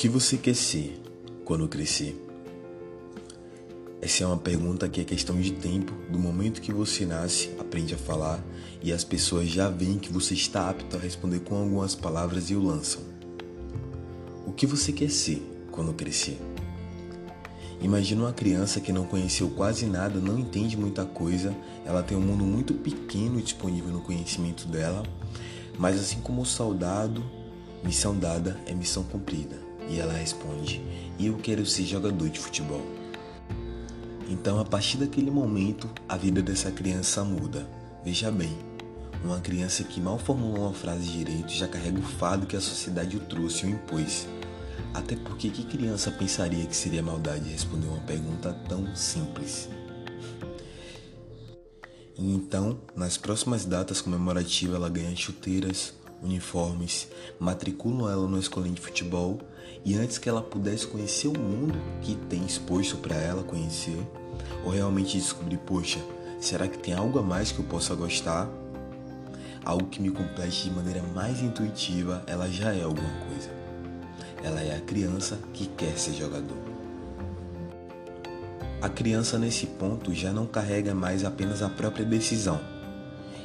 que você quer ser quando crescer? Essa é uma pergunta que é questão de tempo, do momento que você nasce, aprende a falar e as pessoas já veem que você está apto a responder com algumas palavras e o lançam. O que você quer ser quando crescer? Imagina uma criança que não conheceu quase nada, não entende muita coisa, ela tem um mundo muito pequeno disponível no conhecimento dela, mas assim como o soldado, missão dada é missão cumprida. E ela responde: Eu quero ser jogador de futebol. Então, a partir daquele momento, a vida dessa criança muda. Veja bem, uma criança que mal formulou uma frase direito já carrega o fado que a sociedade o trouxe e o impôs. Até porque que criança pensaria que seria maldade responder uma pergunta tão simples? E então, nas próximas datas comemorativas, ela ganha chuteiras, uniformes, matriculam ela numa escolinha de futebol e antes que ela pudesse conhecer o mundo que tem exposto para ela conhecer, ou realmente descobrir, poxa, será que tem algo a mais que eu possa gostar? Algo que me complete de maneira mais intuitiva, ela já é alguma coisa. Ela é a criança que quer ser jogador. A criança nesse ponto já não carrega mais apenas a própria decisão,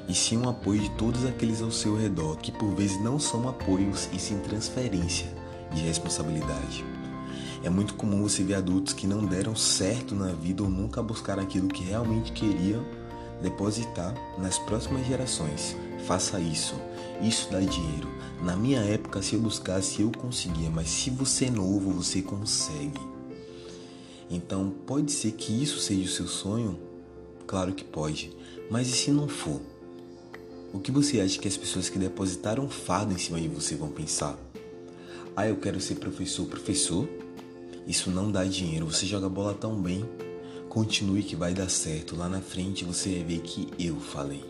e sim um apoio de todos aqueles ao seu redor, que por vezes não são apoios e sim transferência de responsabilidade. É muito comum você ver adultos que não deram certo na vida ou nunca buscaram aquilo que realmente queriam depositar nas próximas gerações. Faça isso. Isso dá dinheiro. Na minha época, se eu buscasse, eu conseguia, mas se você é novo, você consegue. Então, pode ser que isso seja o seu sonho? Claro que pode. Mas e se não for? O que você acha que as pessoas que depositaram fardo em cima de você vão pensar? Ah, eu quero ser professor. Professor? Isso não dá dinheiro. Você joga bola tão bem. Continue que vai dar certo. Lá na frente você vai ver que eu falei.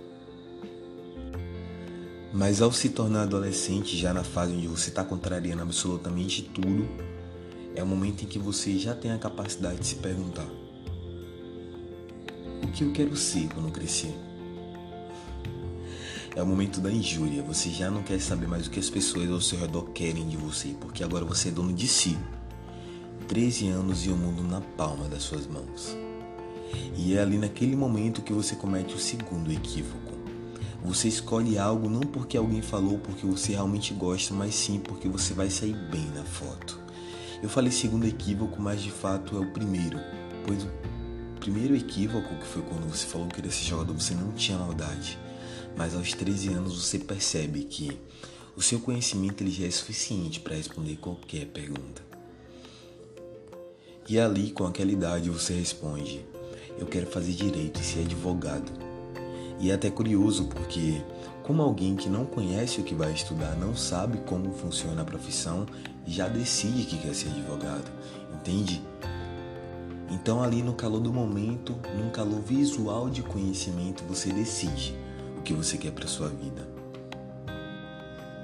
Mas ao se tornar adolescente, já na fase onde você está contrariando absolutamente tudo, é o momento em que você já tem a capacidade de se perguntar: O que eu quero ser quando crescer? É o momento da injúria. Você já não quer saber mais o que as pessoas ao seu redor querem de você, porque agora você é dono de si. 13 anos e o mundo na palma das suas mãos. E é ali naquele momento que você comete o segundo equívoco. Você escolhe algo não porque alguém falou porque você realmente gosta, mas sim porque você vai sair bem na foto. Eu falei segundo equívoco, mas de fato é o primeiro, pois o primeiro equívoco, que foi quando você falou que queria ser jogador, você não tinha maldade mas aos 13 anos você percebe que o seu conhecimento ele já é suficiente para responder qualquer pergunta. E ali, com aquela idade, você responde: Eu quero fazer direito e ser advogado. E é até curioso porque, como alguém que não conhece o que vai estudar, não sabe como funciona a profissão, já decide que quer ser advogado, entende? Então, ali no calor do momento, num calor visual de conhecimento, você decide que você quer para sua vida.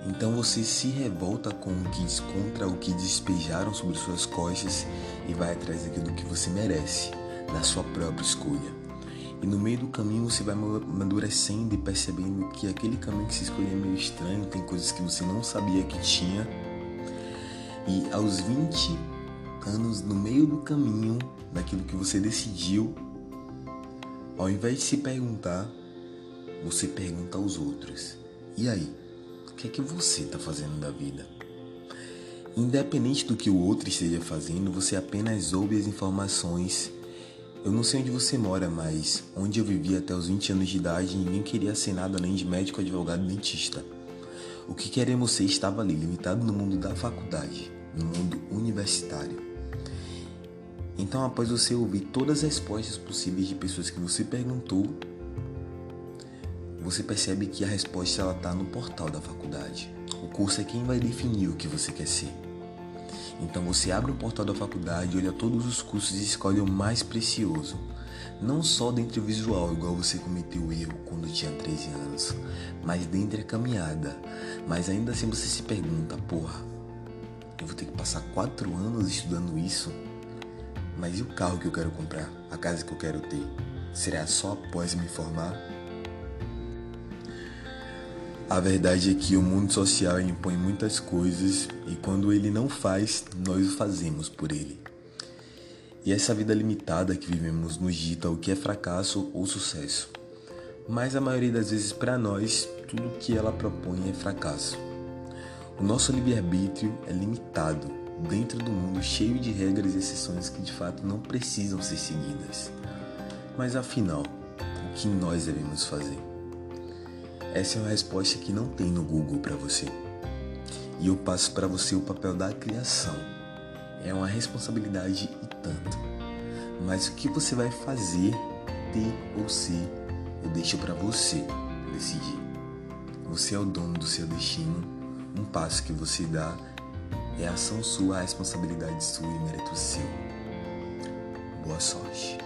Então você se revolta com o que contra o que despejaram sobre suas costas e vai atrás daquilo que você merece, da sua própria escolha. E no meio do caminho você vai amadurecendo e percebendo que aquele caminho que você escolheu é meio estranho, tem coisas que você não sabia que tinha. E aos 20 anos, no meio do caminho, daquilo que você decidiu, ao invés de se perguntar você pergunta aos outros: e aí? O que é que você está fazendo da vida? Independente do que o outro esteja fazendo, você apenas ouve as informações. Eu não sei onde você mora, mas onde eu vivia até os 20 anos de idade, ninguém queria ser nada além de médico, advogado e dentista. O que queremos ser estava ali, limitado no mundo da faculdade, no mundo universitário. Então, após você ouvir todas as respostas possíveis de pessoas que você perguntou, você percebe que a resposta está no portal da faculdade. O curso é quem vai definir o que você quer ser. Então você abre o portal da faculdade, olha todos os cursos e escolhe o mais precioso. Não só dentro do visual, igual você cometeu erro quando tinha 13 anos, mas dentro da caminhada. Mas ainda assim você se pergunta, porra, eu vou ter que passar 4 anos estudando isso? Mas e o carro que eu quero comprar? A casa que eu quero ter? Será só após me formar? A verdade é que o mundo social impõe muitas coisas e quando ele não faz, nós o fazemos por ele. E essa vida limitada que vivemos nos dita o que é fracasso ou sucesso. Mas a maioria das vezes para nós, tudo que ela propõe é fracasso. O nosso livre-arbítrio é limitado dentro do mundo cheio de regras e exceções que de fato não precisam ser seguidas. Mas afinal, o que nós devemos fazer? Essa é uma resposta que não tem no Google para você. E eu passo para você o papel da criação. É uma responsabilidade e tanto. Mas o que você vai fazer, ter ou ser, eu deixo para você decidir. Você é o dono do seu destino. Um passo que você dá é ação sua, responsabilidade sua e mérito seu. Boa sorte.